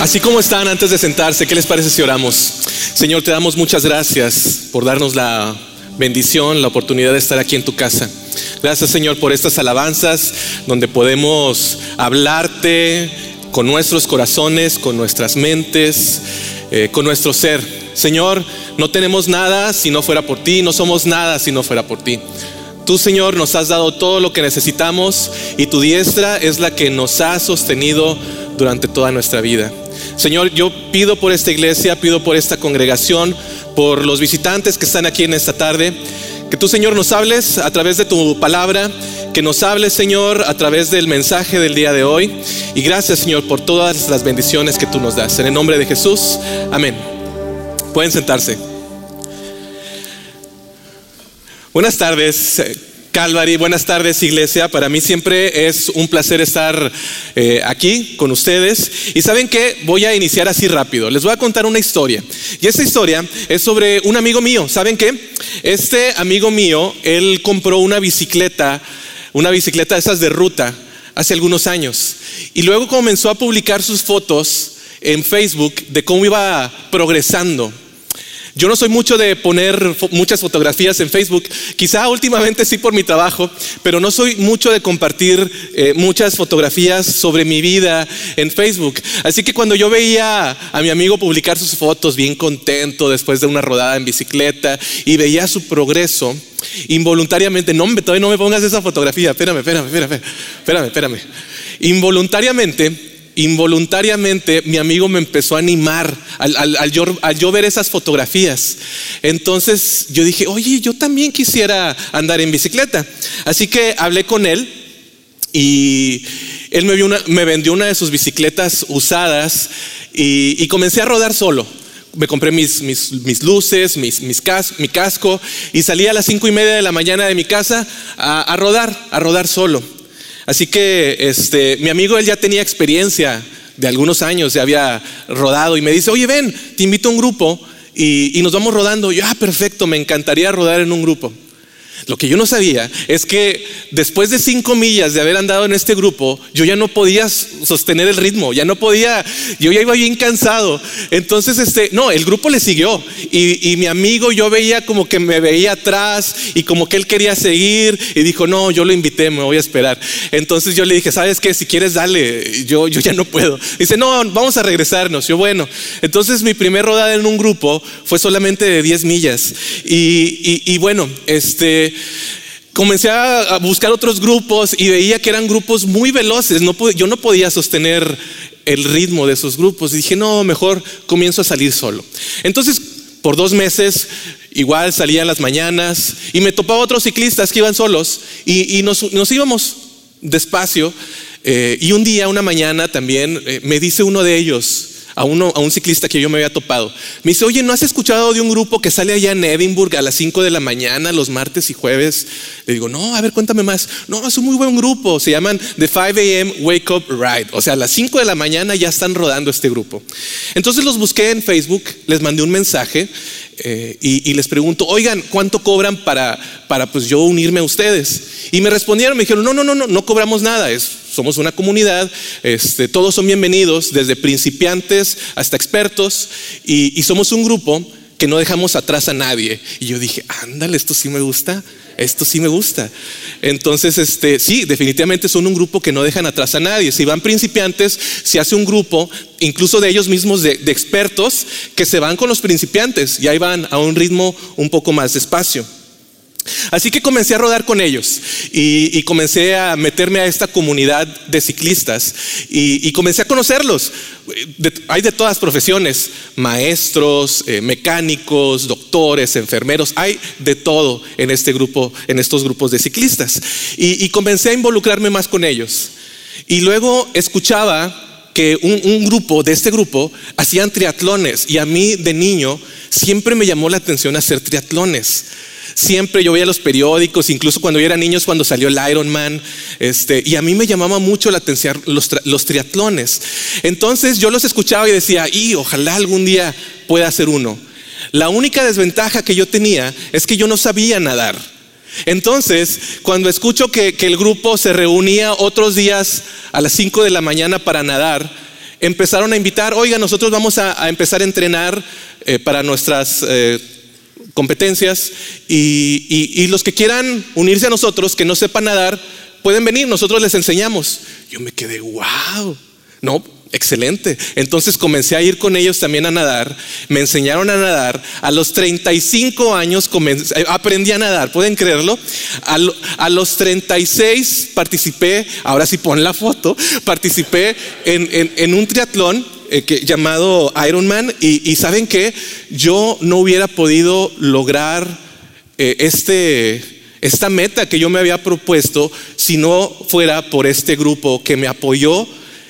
Así como están antes de sentarse, ¿qué les parece si oramos? Señor, te damos muchas gracias por darnos la bendición, la oportunidad de estar aquí en tu casa. Gracias Señor por estas alabanzas donde podemos hablarte con nuestros corazones, con nuestras mentes, eh, con nuestro ser. Señor, no tenemos nada si no fuera por ti, no somos nada si no fuera por ti. Tú, Señor, nos has dado todo lo que necesitamos y tu diestra es la que nos ha sostenido durante toda nuestra vida. Señor, yo pido por esta iglesia, pido por esta congregación, por los visitantes que están aquí en esta tarde, que tú, Señor, nos hables a través de tu palabra, que nos hables, Señor, a través del mensaje del día de hoy. Y gracias, Señor, por todas las bendiciones que tú nos das. En el nombre de Jesús, amén. Pueden sentarse. Buenas tardes. Calvary, buenas tardes iglesia. Para mí siempre es un placer estar eh, aquí con ustedes. Y saben que voy a iniciar así rápido. Les voy a contar una historia. Y esta historia es sobre un amigo mío. ¿Saben qué? Este amigo mío, él compró una bicicleta, una bicicleta de esas de ruta hace algunos años. Y luego comenzó a publicar sus fotos en Facebook de cómo iba progresando yo no soy mucho de poner muchas fotografías en Facebook, quizá últimamente sí por mi trabajo, pero no soy mucho de compartir eh, muchas fotografías sobre mi vida en Facebook. Así que cuando yo veía a mi amigo publicar sus fotos bien contento después de una rodada en bicicleta y veía su progreso, involuntariamente, no, todavía no me pongas esa fotografía, espérame, espérame, espérame, espérame, espérame. Involuntariamente involuntariamente mi amigo me empezó a animar al, yo, ver esas fotografías. Entonces yo dije, oye, yo también quisiera andar en bicicleta. Así que hablé con él y él me, vendió una de sus bicicletas usadas y, comencé a rodar solo. Me compré mis, luces, mi casco y salí a las cinco y media de la mañana de mi casa a rodar, a rodar solo. Así que este, mi amigo, él ya tenía experiencia de algunos años, ya había rodado y me dice, oye, ven, te invito a un grupo y, y nos vamos rodando. yo, ah, perfecto, me encantaría rodar en un grupo. Lo que yo no sabía es que después de cinco millas de haber andado en este grupo, yo ya no podía sostener el ritmo, ya no podía, yo ya iba bien cansado. Entonces, este, no, el grupo le siguió y, y mi amigo yo veía como que me veía atrás y como que él quería seguir y dijo, no, yo lo invité, me voy a esperar. Entonces yo le dije, ¿sabes qué? Si quieres, dale, yo, yo ya no puedo. Dice, no, vamos a regresarnos. Yo, bueno, entonces mi primer rodada en un grupo fue solamente de 10 millas. Y, y, y bueno, este comencé a buscar otros grupos y veía que eran grupos muy veloces. yo no podía sostener el ritmo de esos grupos. Y dije, no, mejor comienzo a salir solo. Entonces, por dos meses, igual salía en las mañanas y me topaba otros ciclistas que iban solos y, nos, íbamos despacio. Eh, y un día, una mañana también, eh, me dice uno de ellos, a, a un ciclista que yo me había topado. Me dice, oye, ¿no has escuchado de un grupo que sale allá en Edinburgh a las 5 de la mañana, los martes y jueves? Le digo, no, a ver, cuéntame más. No, es un muy buen grupo. Se llaman The 5 a.m. Wake Up Ride. O sea, a las 5 de la mañana ya están rodando este grupo. Entonces los busqué en Facebook, les mandé un mensaje eh, y, les pregunto, oigan, ¿cuánto cobran para, para pues yo unirme a ustedes? Y me respondieron, me dijeron, no, no, no, no, no cobramos nada, es, somos una comunidad, este, todos son bienvenidos, desde principiantes hasta expertos, y, somos un grupo que no dejamos atrás a nadie. Y yo dije, ándale, esto sí me gusta esto sí me gusta. Entonces, este, sí, definitivamente son un grupo que no dejan atrás a nadie. Si van principiantes, se hace un grupo, incluso de ellos mismos, de expertos, que se van con los principiantes y ahí van a un ritmo un poco más despacio. Así que comencé a rodar con ellos y, comencé a meterme a esta comunidad de ciclistas y, comencé a conocerlos. hay de todas profesiones, maestros, eh, mecánicos, doctores, enfermeros, hay de todo en este grupo, en estos grupos de ciclistas. Y, comencé a involucrarme más con ellos. Y luego escuchaba que un, grupo de este grupo hacían triatlones y a mí de niño siempre me llamó la atención hacer triatlones. Siempre yo veía los periódicos, incluso cuando yo era niño, cuando salió el Ironman, este, y a mí me llamaba mucho la atención los, los triatlones. Entonces yo los escuchaba y decía, y ojalá algún día pueda hacer uno. La única desventaja que yo tenía es que yo no sabía nadar. Entonces, cuando escucho que, el grupo se reunía otros días a las 5 de la mañana para nadar, empezaron a invitar, oiga, nosotros vamos a, empezar a entrenar eh, para nuestras eh, competencias y, los que quieran unirse a nosotros, que no sepan nadar, pueden venir, nosotros les enseñamos. Yo me quedé, wow, no, excelente. Entonces comencé a ir con ellos también a nadar, me enseñaron a nadar. A los 35 años eh, aprendí a nadar, ¿pueden creerlo? A, los 36 participé, ahora sí pon la foto, participé en un triatlón eh, llamado Ironman y, y saben que yo no hubiera podido lograr eh, este, esta meta que yo me había propuesto si no fuera por este grupo que me apoyó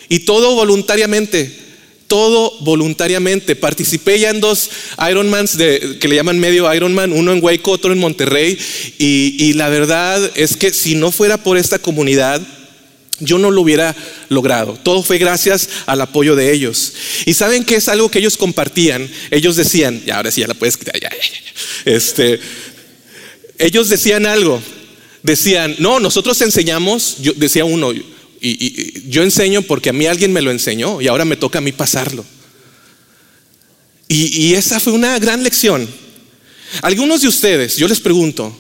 y todo voluntariamente. Todo voluntariamente. Participé ya en dos Ironmans que le llaman medio Ironman, uno en Waco, otro en Monterrey. y la verdad es que si no fuera por esta comunidad, yo no lo hubiera logrado. Todo fue gracias al apoyo de ellos. Y saben que es algo que ellos compartían. Ellos decían, y ahora sí ya la puedes quitar, Este, ellos decían algo. Decían, no, nosotros enseñamos, decía uno, y, yo enseño porque a mí alguien me lo enseñó y ahora me toca a mí pasarlo. Y, esa fue una gran lección. Algunos de ustedes, yo les pregunto,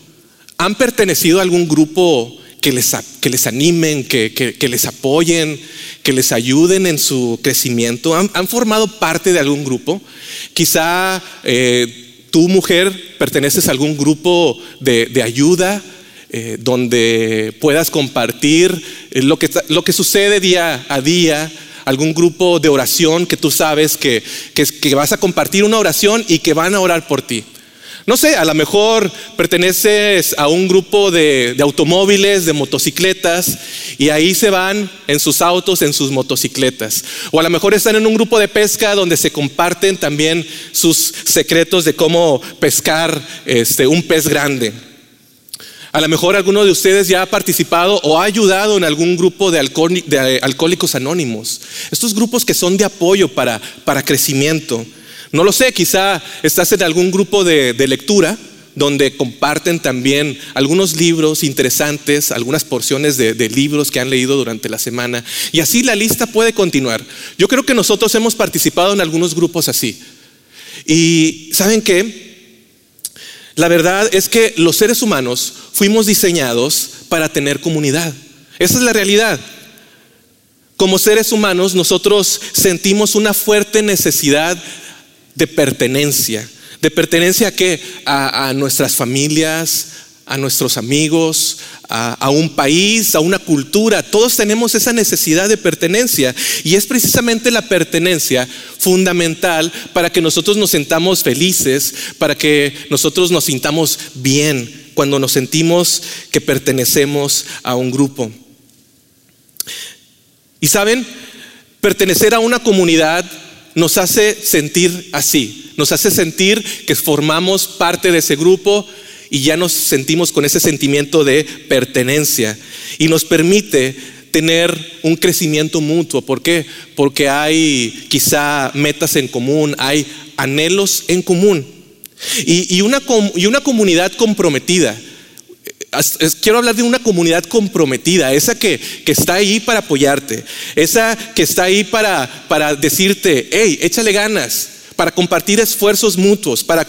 ¿han pertenecido a algún grupo que les, que les animen, que, que, les apoyen, que les ayuden en su crecimiento. ¿Han, formado parte de algún grupo? Quizá eh, tú, mujer, perteneces a algún grupo de, de ayuda. Eh, donde puedas compartir eh, lo que, lo que sucede día a día, algún grupo de oración que tú sabes que, que, que vas a compartir una oración y que van a orar por ti. No sé, a lo mejor perteneces a un grupo de, automóviles, de motocicletas, y ahí se van en sus autos, en sus motocicletas. O a lo mejor están en un grupo de pesca donde se comparten también sus secretos de cómo pescar este, un pez grande. A lo mejor alguno de ustedes ya ha participado o ha ayudado en algún grupo de, alcohólicos anónimos. Estos grupos que son de apoyo para, para crecimiento. No lo sé, quizá estás en algún grupo de, lectura donde comparten también algunos libros interesantes, algunas porciones de, de, libros que han leído durante la semana. Y así la lista puede continuar. Yo creo que nosotros hemos participado en algunos grupos así. Y ¿saben qué? La verdad es que los seres humanos fuimos diseñados para tener comunidad. Esa es la realidad. Como seres humanos nosotros sentimos una fuerte necesidad de pertenencia. ¿De pertenencia a qué? A, nuestras familias, a nuestros amigos, a, un país, a una cultura. Todos tenemos esa necesidad de pertenencia y es precisamente la pertenencia fundamental para que nosotros nos sentamos felices, para que nosotros nos sintamos bien cuando nos sentimos que pertenecemos a un grupo. Y saben, pertenecer a una comunidad nos hace sentir así, nos hace sentir que formamos parte de ese grupo y ya nos sentimos con ese sentimiento de pertenencia y nos permite tener un crecimiento mutuo. ¿Por qué? Porque hay quizá metas en común, hay anhelos en común y, una, y una comunidad comprometida quiero hablar de una comunidad comprometida, esa que, está ahí para apoyarte, esa que está ahí para, para decirte, hey, échale ganas, para compartir esfuerzos mutuos, para,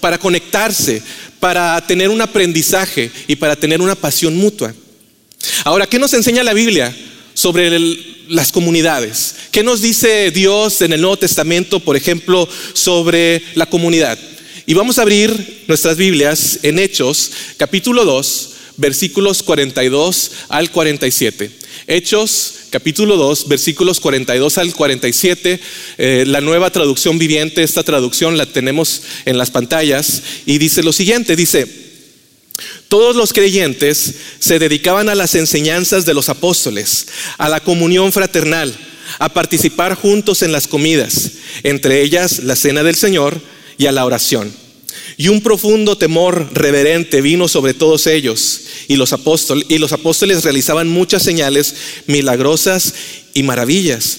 para conectarse, para tener un aprendizaje y para tener una pasión mutua. Ahora, ¿qué nos enseña la Biblia sobre las comunidades? ¿Qué nos dice Dios en el Nuevo Testamento, por ejemplo, sobre la comunidad? Y vamos a abrir nuestras Biblias en Hechos, capítulo 2, versículos 42 al 47. Hechos, capítulo 2, versículos 42 al 47. Eh, la nueva traducción viviente, esta traducción la tenemos en las pantallas y dice lo siguiente, dice, todos los creyentes se dedicaban a las enseñanzas de los apóstoles, a la comunión fraternal, a participar juntos en las comidas, entre ellas la cena del Señor y a la oración. Y un profundo temor reverente vino sobre todos ellos, y los, apóstoles, y los apóstoles realizaban muchas señales milagrosas y maravillas.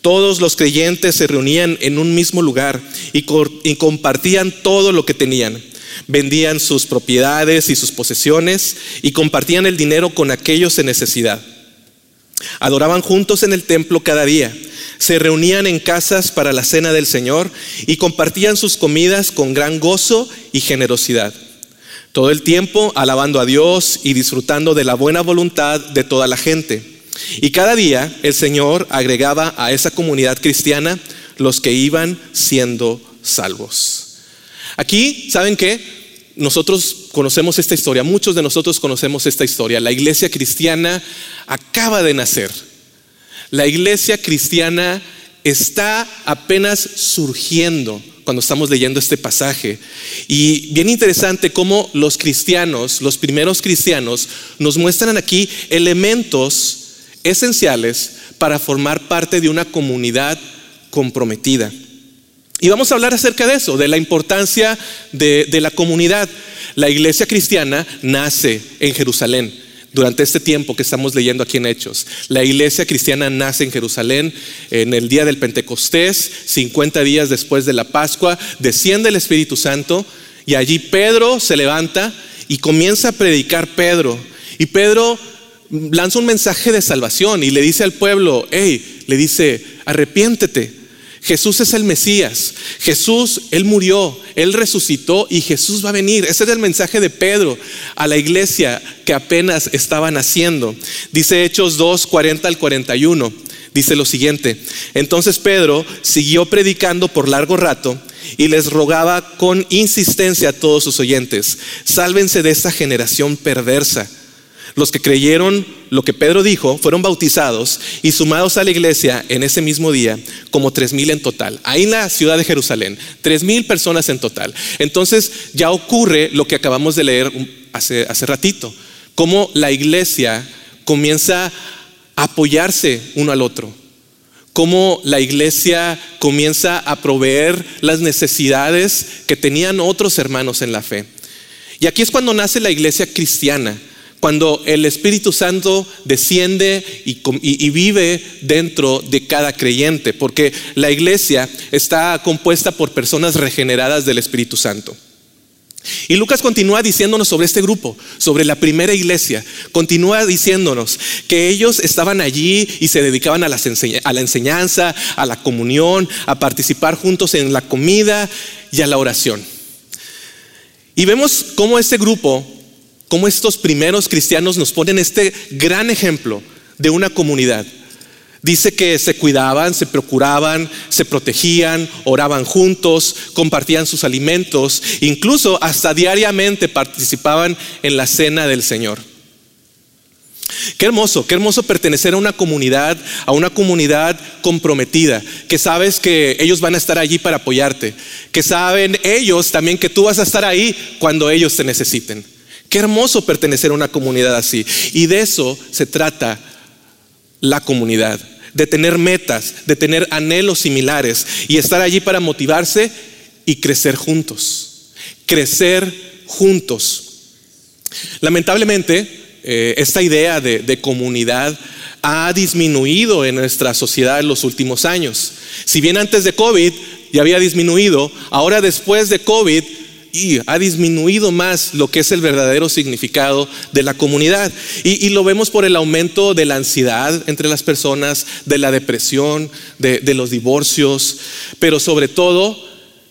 Todos los creyentes se reunían en un mismo lugar y, y compartían todo lo que tenían. Vendían sus propiedades y sus posesiones y compartían el dinero con aquellos en necesidad. Adoraban juntos en el templo cada día. Se reunían en casas para la cena del Señor y compartían sus comidas con gran gozo y generosidad. Todo el tiempo alabando a Dios y disfrutando de la buena voluntad de toda la gente. Y cada día el Señor agregaba a esa comunidad cristiana los que iban siendo salvos. Aquí, ¿saben qué? Nosotros conocemos esta historia, muchos de nosotros conocemos esta historia. La iglesia cristiana acaba de nacer. La iglesia cristiana está apenas surgiendo cuando estamos leyendo este pasaje. Y bien interesante cómo los cristianos, los primeros cristianos, nos muestran aquí elementos esenciales para formar parte de una comunidad comprometida. Y vamos a hablar acerca de eso, de la importancia de, la comunidad. La iglesia cristiana nace en Jerusalén durante este tiempo que estamos leyendo aquí en Hechos. La iglesia cristiana nace en Jerusalén en el día del Pentecostés, 50 días después de la Pascua, desciende el Espíritu Santo y allí Pedro se levanta y comienza a predicar Pedro. Y Pedro lanza un mensaje de salvación y le dice al pueblo, hey, le dice, arrepiéntete Jesús es el Mesías. Jesús, Él murió, Él resucitó y Jesús va a venir. Ese es el mensaje de Pedro a la iglesia que apenas estaba naciendo. Dice Hechos 2, 40 al 41. Dice lo siguiente. Entonces Pedro siguió predicando por largo rato y les rogaba con insistencia a todos sus oyentes, sálvense de esta generación perversa. Los que creyeron lo que Pedro dijo fueron bautizados y sumados a la iglesia en ese mismo día como tres mil en total. Ahí en la ciudad de Jerusalén, tres mil personas en total. Entonces ya ocurre lo que acabamos de leer hace, hace ratito, cómo la iglesia comienza a apoyarse uno al otro, cómo la iglesia comienza a proveer las necesidades que tenían otros hermanos en la fe. Y aquí es cuando nace la iglesia cristiana cuando el Espíritu Santo desciende y, vive dentro de cada creyente, porque la iglesia está compuesta por personas regeneradas del Espíritu Santo. Y Lucas continúa diciéndonos sobre este grupo, sobre la primera iglesia. Continúa diciéndonos que ellos estaban allí y se dedicaban a, a la enseñanza, a la comunión, a participar juntos en la comida y a la oración. Y vemos cómo este grupo cómo estos primeros cristianos nos ponen este gran ejemplo de una comunidad. Dice que se cuidaban, se procuraban, se protegían, oraban juntos, compartían sus alimentos, incluso hasta diariamente participaban en la cena del Señor. Qué hermoso, qué hermoso pertenecer a una comunidad, a una comunidad comprometida, que sabes que ellos van a estar allí para apoyarte, que saben ellos también que tú vas a estar ahí cuando ellos te necesiten. Qué hermoso pertenecer a una comunidad así. Y de eso se trata la comunidad, de tener metas, de tener anhelos similares y estar allí para motivarse y crecer juntos. Crecer juntos. Lamentablemente, eh, esta idea de, de comunidad ha disminuido en nuestra sociedad en los últimos años. Si bien antes de COVID ya había disminuido, ahora después de COVID y ha disminuido más lo que es el verdadero significado de la comunidad. Y, lo vemos por el aumento de la ansiedad entre las personas, de la depresión, de, los divorcios, pero sobre todo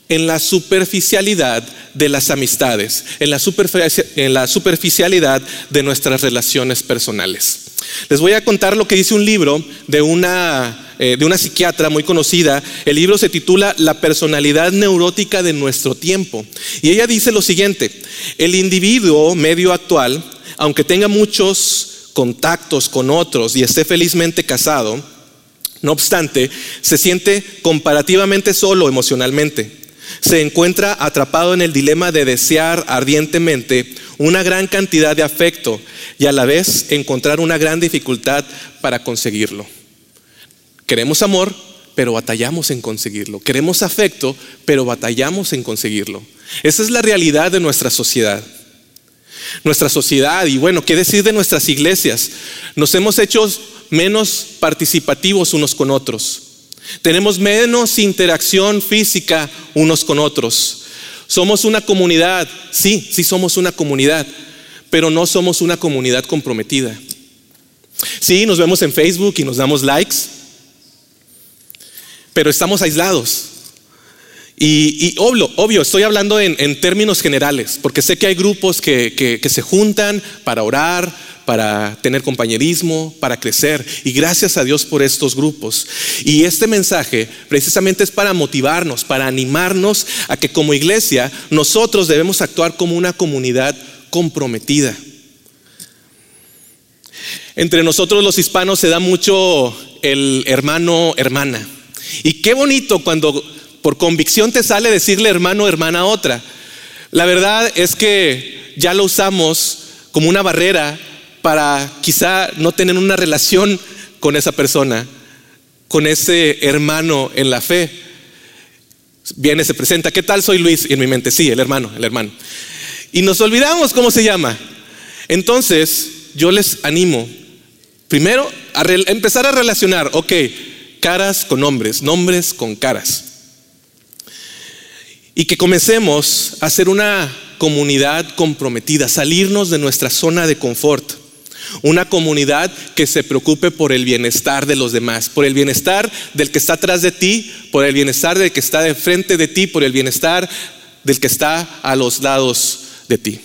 en la superficialidad de las amistades, en la, superficialidad de nuestras relaciones personales. Les voy a contar lo que dice un libro de una eh, de una psiquiatra muy conocida. El libro se titula La personalidad neurótica de nuestro tiempo. Y ella dice lo siguiente, el individuo medio actual, aunque tenga muchos contactos con otros y esté felizmente casado, no obstante, se siente comparativamente solo emocionalmente. Se encuentra atrapado en el dilema de desear ardientemente una gran cantidad de afecto y a la vez encontrar una gran dificultad para conseguirlo. Queremos amor, pero batallamos en conseguirlo. Queremos afecto, pero batallamos en conseguirlo. Esa es la realidad de nuestra sociedad. Nuestra sociedad, y bueno, ¿qué decir de nuestras iglesias? Nos hemos hecho menos participativos unos con otros. Tenemos menos interacción física unos con otros. Somos una comunidad, sí, sí somos una comunidad, pero no somos una comunidad comprometida. Sí, nos vemos en Facebook y nos damos likes, pero estamos aislados. Y, obvio, obvio, estoy hablando en, términos generales, porque sé que hay grupos que, se juntan para orar, para tener compañerismo, para crecer. Y gracias a Dios por estos grupos. Y este mensaje precisamente es para motivarnos, para animarnos a que como iglesia nosotros debemos actuar como una comunidad comprometida. Entre nosotros los hispanos se da mucho el hermano, hermana. Y qué bonito cuando por convicción te sale decirle hermano, hermana a otra. La verdad es que ya lo usamos como una barrera para quizá no tener una relación con esa persona, con ese hermano en la fe. Viene, se presenta, ¿qué tal soy Luis? Y en mi mente, sí, el hermano, el hermano. Y nos olvidamos cómo se llama. Entonces, yo les animo, primero, a empezar a relacionar, ok, caras con nombres, nombres con caras. Y que comencemos a ser una comunidad comprometida, salirnos de nuestra zona de confort. Una comunidad que se preocupe por el bienestar de los demás, por el bienestar del que está atrás de ti, por el bienestar del que está de frente de ti, por el bienestar del que está a los lados de ti.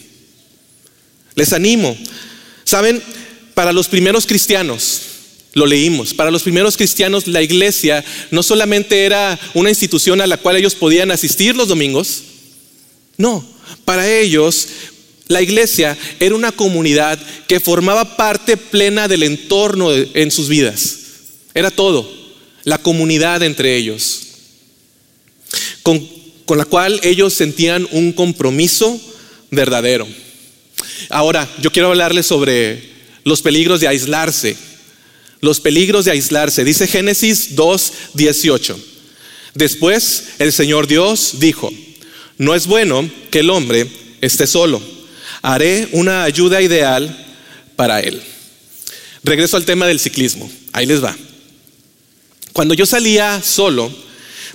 Les animo. Saben, para los primeros cristianos, lo leímos. Para los primeros cristianos la iglesia no solamente era una institución a la cual ellos podían asistir los domingos, no, para ellos la iglesia era una comunidad que formaba parte plena del entorno en sus vidas. Era todo, la comunidad entre ellos, con, la cual ellos sentían un compromiso verdadero. Ahora, yo quiero hablarles sobre los peligros de aislarse los peligros de aislarse. Dice Génesis 2, 18. Después el Señor Dios dijo, no es bueno que el hombre esté solo. Haré una ayuda ideal para él. Regreso al tema del ciclismo. Ahí les va. Cuando yo salía solo,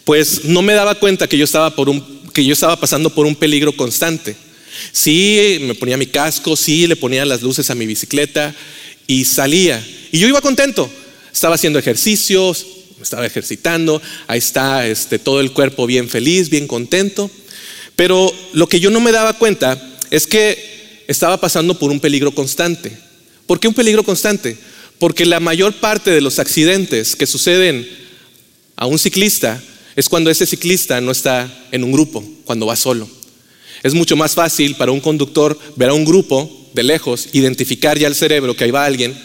pues no me daba cuenta que yo estaba por un que yo estaba pasando por un peligro constante. Sí, me ponía mi casco, sí, le ponía las luces a mi bicicleta y salía. Y yo iba contento. Estaba haciendo ejercicios, me estaba ejercitando, ahí está este, todo el cuerpo bien feliz, bien contento. Pero lo que yo no me daba cuenta es que estaba pasando por un peligro constante. ¿Por qué un peligro constante? Porque la mayor parte de los accidentes que suceden a un ciclista es cuando ese ciclista no está en un grupo, cuando va solo. Es mucho más fácil para un conductor ver a un grupo de lejos, identificar ya el cerebro que ahí va alguien,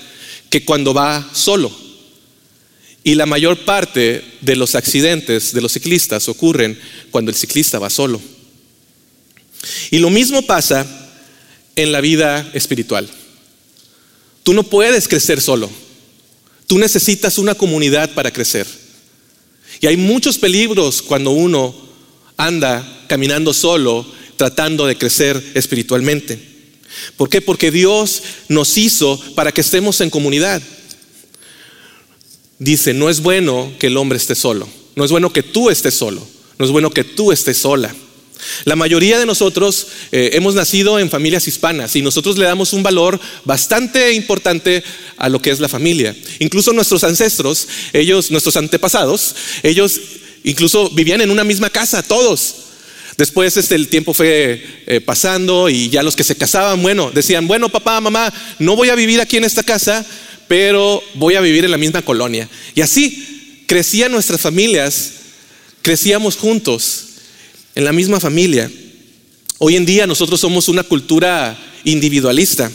que cuando va solo. Y la mayor parte de los accidentes de los ciclistas ocurren cuando el ciclista va solo. Y lo mismo pasa en la vida espiritual. Tú no puedes crecer solo. Tú necesitas una comunidad para crecer. Y hay muchos peligros cuando uno anda caminando solo tratando de crecer espiritualmente. ¿Por qué? Porque Dios nos hizo para que estemos en comunidad. Dice, no es bueno que el hombre esté solo, no es bueno que tú estés solo, no es bueno que tú estés sola. La mayoría de nosotros eh, hemos nacido en familias hispanas y nosotros le damos un valor bastante importante a lo que es la familia. Incluso nuestros ancestros, ellos, nuestros antepasados, ellos incluso vivían en una misma casa, todos. Después este, el tiempo fue eh, pasando y ya los que se casaban, bueno, decían, bueno, papá, mamá, no voy a vivir aquí en esta casa, pero voy a vivir en la misma colonia. Y así crecían nuestras familias, crecíamos juntos en la misma familia. Hoy en día nosotros somos una cultura individualista.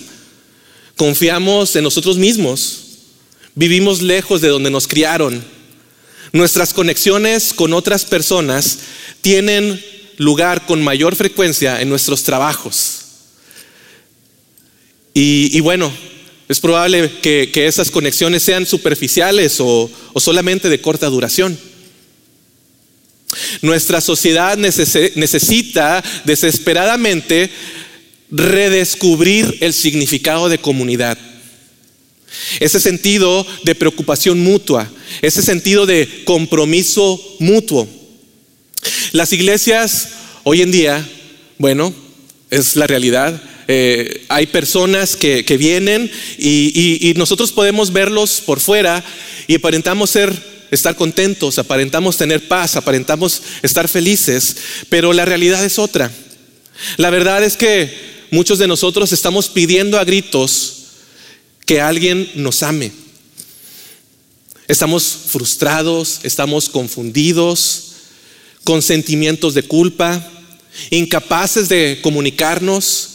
Confiamos en nosotros mismos. Vivimos lejos de donde nos criaron. Nuestras conexiones con otras personas tienen lugar con mayor frecuencia en nuestros trabajos. Y, bueno, es probable que, esas conexiones sean superficiales o, solamente de corta duración. Nuestra sociedad necesita desesperadamente redescubrir el significado de comunidad. Ese sentido de preocupación mutua, ese sentido de compromiso mutuo. Las iglesias hoy en día, bueno, es la realidad, eh, hay personas que, vienen y, nosotros podemos verlos por fuera y aparentamos ser, estar contentos, aparentamos tener paz, aparentamos estar felices, pero la realidad es otra. La verdad es que muchos de nosotros estamos pidiendo a gritos que alguien nos ame. Estamos frustrados, estamos confundidos, con sentimientos de culpa, incapaces de comunicarnos.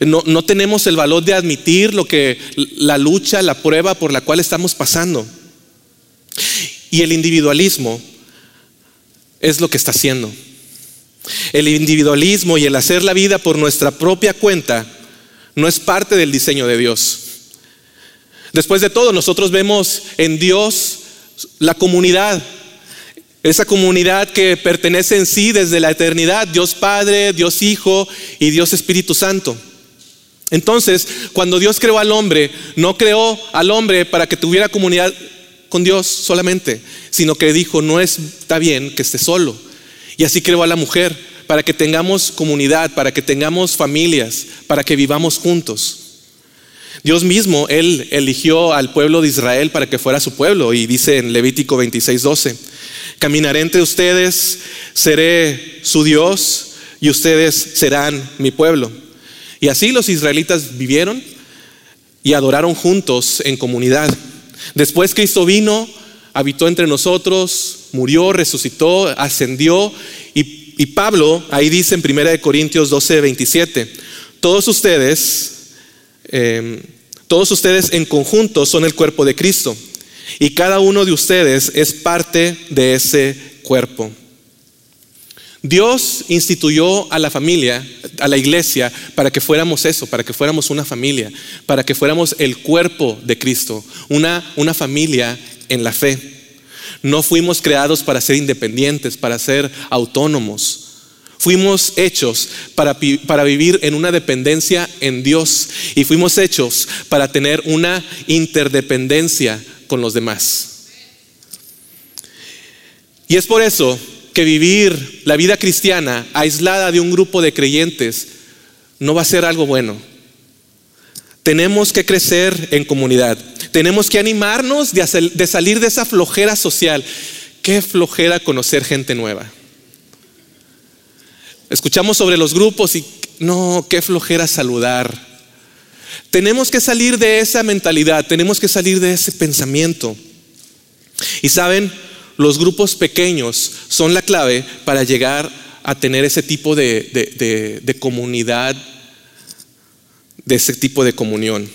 No, no, tenemos el valor de admitir lo que la lucha, la prueba por la cual estamos pasando. Y el individualismo es lo que está haciendo. El individualismo y el hacer la vida por nuestra propia cuenta no es parte del diseño de Dios. Después de todo, nosotros vemos en Dios la comunidad, esa comunidad que pertenece en sí desde la eternidad, Dios Padre, Dios Hijo y Dios Espíritu Santo. Entonces, cuando Dios creó al hombre, no creó al hombre para que tuviera comunidad con Dios solamente, sino que dijo, no está bien que esté solo. Y así creó a la mujer, para que tengamos comunidad, para que tengamos familias, para que vivamos juntos. Dios mismo, Él eligió al pueblo de Israel para que fuera su pueblo y dice en Levítico 26, 12, caminaré entre ustedes, seré su Dios y ustedes serán mi pueblo. Y así los israelitas vivieron y adoraron juntos en comunidad. Después Cristo vino, habitó entre nosotros, murió, resucitó, ascendió y, Pablo ahí dice en 1 Corintios 12, 27, todos ustedes Em, todos ustedes en conjunto son el cuerpo de Cristo y cada uno de ustedes es parte de ese cuerpo. Dios instituyó a la familia, a la iglesia, para que fuéramos eso, para que fuéramos una familia, para que fuéramos el cuerpo de Cristo, una, una familia en la fe. No fuimos creados para ser independientes, para ser autónomos. Fuimos hechos para, para, vivir en una dependencia en Dios y fuimos hechos para tener una interdependencia con los demás. Y es por eso que vivir la vida cristiana aislada de un grupo de creyentes no va a ser algo bueno. Tenemos que crecer en comunidad. Tenemos que animarnos de, salir de esa flojera social. Qué flojera conocer gente nueva. Escuchamos sobre los grupos y no, qué flojera saludar. Tenemos que salir de esa mentalidad, tenemos que salir de ese pensamiento. Y saben, los grupos pequeños son la clave para llegar a tener ese tipo de, de comunidad, de ese tipo de comunión.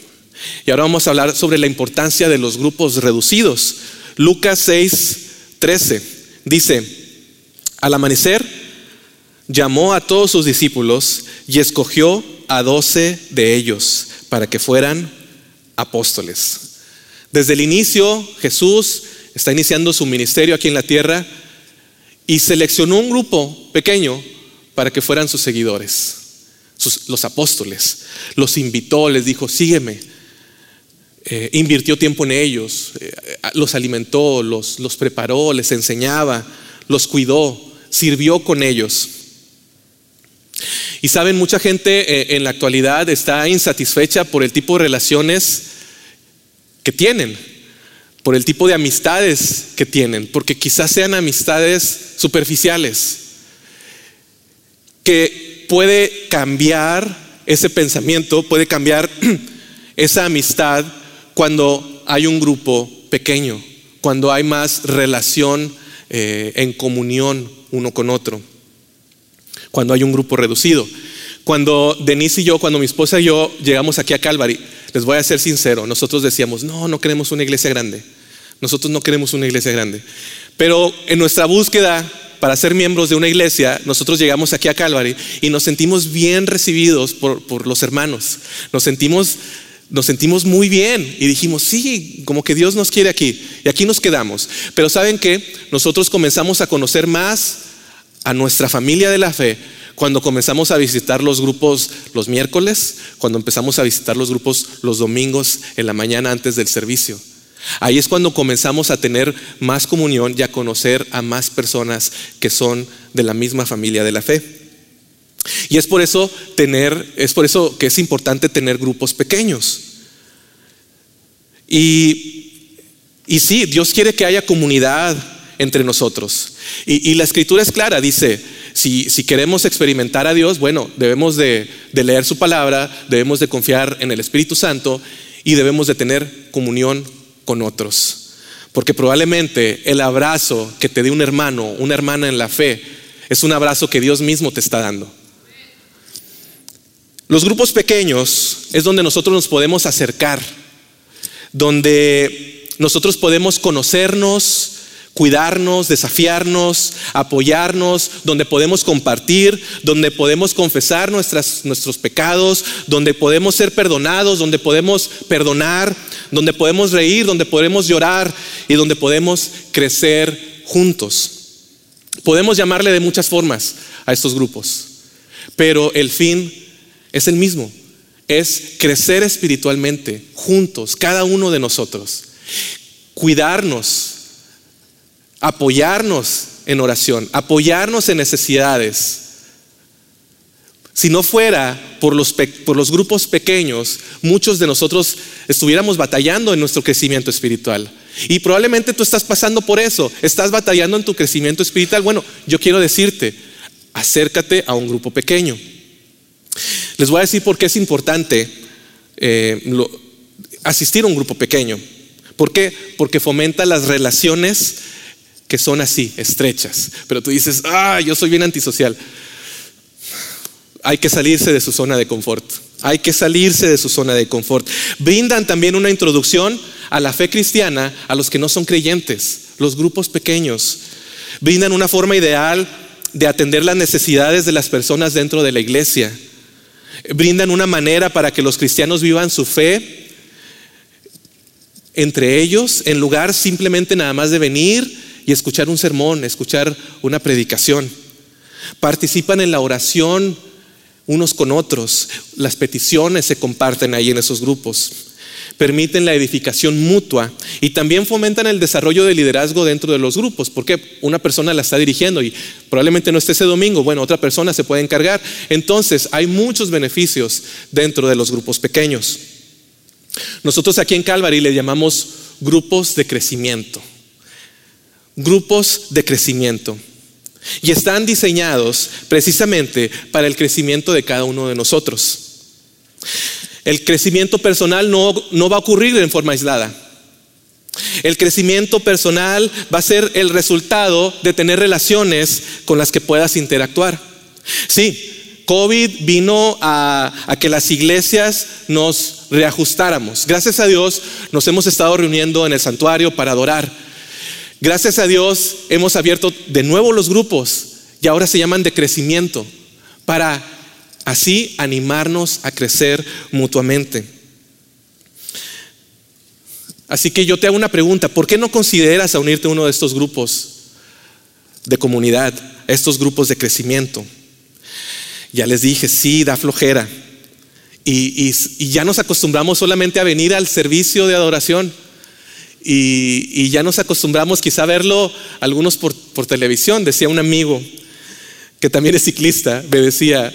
Y ahora vamos a hablar sobre la importancia de los grupos reducidos. Lucas 6, 13 dice, al amanecer, llamó a todos sus discípulos y escogió a doce de ellos para que fueran apóstoles. Desde el inicio Jesús está iniciando su ministerio aquí en la tierra y seleccionó un grupo pequeño para que fueran sus seguidores, los apóstoles. Los invitó, les dijo, sígueme. Eh, invirtió tiempo en ellos, eh, los alimentó, los, los preparó, les enseñaba, los cuidó, sirvió con ellos. Y saben, mucha gente eh, en la actualidad está insatisfecha por el tipo de relaciones que tienen, por el tipo de amistades que tienen, porque quizás sean amistades superficiales, que puede cambiar ese pensamiento, puede cambiar esa amistad cuando hay un grupo pequeño, cuando hay más relación eh, en comunión uno con otro cuando hay un grupo reducido. Cuando Denise y yo, cuando mi esposa y yo llegamos aquí a Calvary, les voy a ser sincero, nosotros decíamos, no, no queremos una iglesia grande. Nosotros no queremos una iglesia grande. Pero en nuestra búsqueda para ser miembros de una iglesia, nosotros llegamos aquí a Calvary y nos sentimos bien recibidos por, por los hermanos. Nos sentimos, nos sentimos muy bien y dijimos, sí, como que Dios nos quiere aquí. Y aquí nos quedamos. Pero ¿saben qué? Nosotros comenzamos a conocer más a nuestra familia de la fe cuando comenzamos a visitar los grupos los miércoles, cuando empezamos a visitar los grupos los domingos en la mañana antes del servicio. Ahí es cuando comenzamos a tener más comunión y a conocer a más personas que son de la misma familia de la fe. Y es por eso tener, es por eso que es importante tener grupos pequeños. Y, y sí, Dios quiere que haya comunidad entre nosotros. Y, la escritura es clara, dice, si, queremos experimentar a Dios, bueno, debemos de, de leer su palabra, debemos de confiar en el Espíritu Santo y debemos de tener comunión con otros. Porque probablemente el abrazo que te dé un hermano, una hermana en la fe, es un abrazo que Dios mismo te está dando. Los grupos pequeños es donde nosotros nos podemos acercar, donde nosotros podemos conocernos, cuidarnos, desafiarnos, apoyarnos, donde podemos compartir, donde podemos confesar nuestros pecados, donde podemos ser perdonados, donde podemos perdonar, donde podemos reír, donde podemos llorar y donde podemos crecer juntos. Podemos llamarle de muchas formas a estos grupos, pero el fin es el mismo, es crecer espiritualmente juntos, cada uno de nosotros, cuidarnos, apoyarnos en oración, apoyarnos en necesidades. Si no fuera por los, por los, grupos pequeños, muchos de nosotros estuviéramos batallando en nuestro crecimiento espiritual. Y probablemente tú estás pasando por eso, estás batallando en tu crecimiento espiritual. Bueno, yo quiero decirte, acércate a un grupo pequeño. Les voy a decir por qué es importante eh, asistir a un grupo pequeño. ¿Por qué? Porque fomenta las relaciones que son así, estrechas. Pero tú dices, ah, yo soy bien antisocial. Hay que salirse de su zona de confort. Hay que salirse de su zona de confort. Brindan también una introducción a la fe cristiana a los que no son creyentes, los grupos pequeños. Brindan una forma ideal de atender las necesidades de las personas dentro de la iglesia. Brindan una manera para que los cristianos vivan su fe entre ellos, en lugar simplemente nada más de venir y escuchar un sermón, escuchar una predicación. Participan en la oración unos con otros. Las peticiones se comparten ahí en esos grupos. Permiten la edificación mutua y también fomentan el desarrollo de liderazgo dentro de los grupos, porque una persona la está dirigiendo y probablemente no esté ese domingo, bueno, otra persona se puede encargar. Entonces, hay muchos beneficios dentro de los grupos pequeños. Nosotros aquí en Calvary le llamamos grupos de crecimiento grupos de crecimiento. Y están diseñados precisamente para el crecimiento de cada uno de nosotros. El crecimiento personal no, no va a ocurrir en forma aislada. El crecimiento personal va a ser el resultado de tener relaciones con las que puedas interactuar. Sí, COVID vino a, a, que las iglesias nos reajustáramos. Gracias a Dios nos hemos estado reuniendo en el santuario para adorar. Gracias a Dios hemos abierto de nuevo los grupos y ahora se llaman de crecimiento para así animarnos a crecer mutuamente. Así que yo te hago una pregunta, ¿por qué no consideras a unirte a uno de estos grupos de comunidad, estos grupos de crecimiento? Ya les dije, sí, da flojera. Y, y ya nos acostumbramos solamente a venir al servicio de adoración. Y, ya nos acostumbramos quizá a verlo algunos por, televisión. Decía un amigo que también es ciclista, me decía,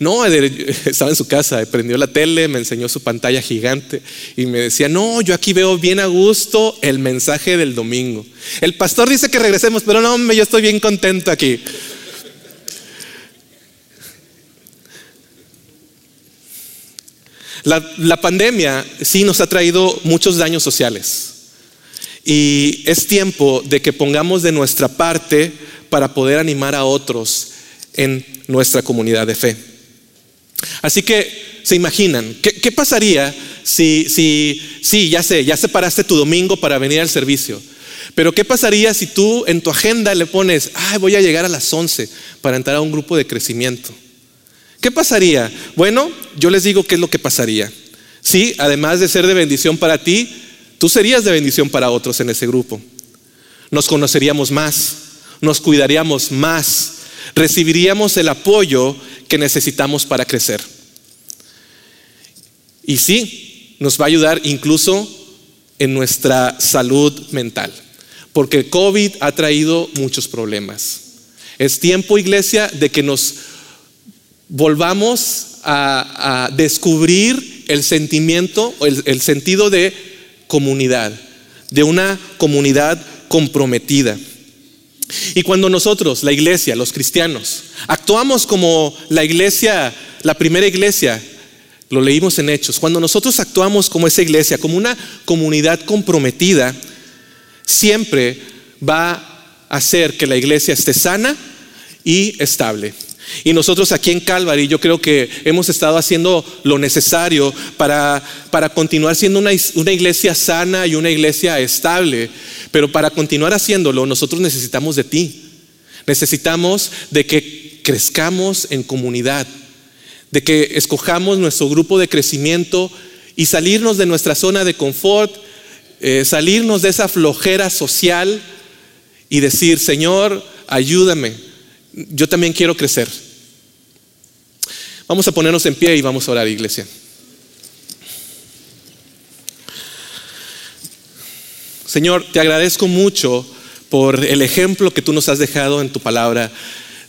no, estaba en su casa, prendió la tele, me enseñó su pantalla gigante y me decía, no, yo aquí veo bien a gusto el mensaje del domingo. El pastor dice que regresemos, pero no, yo estoy bien contento aquí. la pandemia sí nos ha traído muchos daños sociales. Y es tiempo de que pongamos de nuestra parte para poder animar a otros en nuestra comunidad de fe. Así que se imaginan, ¿qué, pasaría si, si, sí, ya sé, ya separaste tu domingo para venir al servicio? Pero ¿qué pasaría si tú en tu agenda le pones, ay, voy a llegar a las 11 para entrar a un grupo de crecimiento? ¿Qué pasaría? Bueno, yo les digo qué es lo que pasaría. Sí, además de ser de bendición para ti, Tú serías de bendición para otros en ese grupo. Nos conoceríamos más, nos cuidaríamos más, recibiríamos el apoyo que necesitamos para crecer. Y sí, nos va a ayudar incluso en nuestra salud mental, porque el COVID ha traído muchos problemas. Es tiempo, iglesia, de que nos volvamos a, descubrir el sentimiento, el, sentido de comunidad, de una comunidad comprometida. Y cuando nosotros, la iglesia, los cristianos, actuamos como la iglesia, la primera iglesia, lo leímos en Hechos, cuando nosotros actuamos como esa iglesia, como una comunidad comprometida, siempre va a hacer que la iglesia esté sana y estable. Y nosotros aquí en Calvary yo creo que hemos estado haciendo lo necesario para, para continuar siendo una, iglesia sana y una iglesia estable. Pero para continuar haciéndolo nosotros necesitamos de ti. Necesitamos de que crezcamos en comunidad, de que escojamos nuestro grupo de crecimiento y salirnos de nuestra zona de confort, eh, salirnos de esa flojera social y decir, Señor, ayúdame yo también quiero crecer. Vamos a ponernos en pie y vamos a orar, iglesia. Señor, te agradezco mucho por el ejemplo que tú nos has dejado en tu palabra,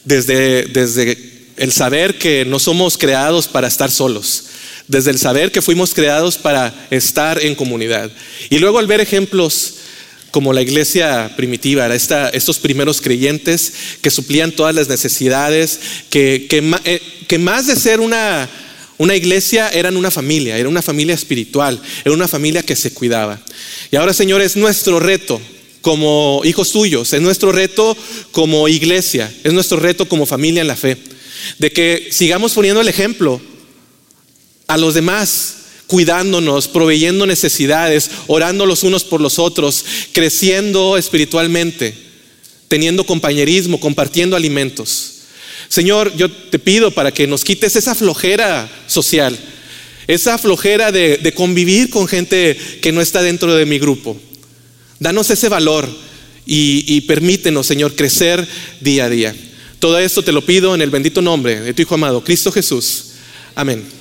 desde, desde el saber que no somos creados para estar solos, desde el saber que fuimos creados para estar en comunidad. Y luego al ver ejemplos como la iglesia primitiva, era estos primeros creyentes que suplían todas las necesidades, que, eh, que, más de ser una, una iglesia eran una familia, era una familia espiritual, era una familia que se cuidaba. Y ahora, Señor, es nuestro reto como hijos tuyos, es nuestro reto como iglesia, es nuestro reto como familia en la fe, de que sigamos poniendo el ejemplo a los demás, cuidándonos, proveyendo necesidades, orando los unos por los otros, creciendo espiritualmente, teniendo compañerismo, compartiendo alimentos. Señor, yo te pido para que nos quites esa flojera social, esa flojera de, convivir con gente que no está dentro de mi grupo. Danos ese valor y, y permítenos, Señor, crecer día a día. Todo esto te lo pido en el bendito nombre de tu Hijo amado, Cristo Jesús. Amén.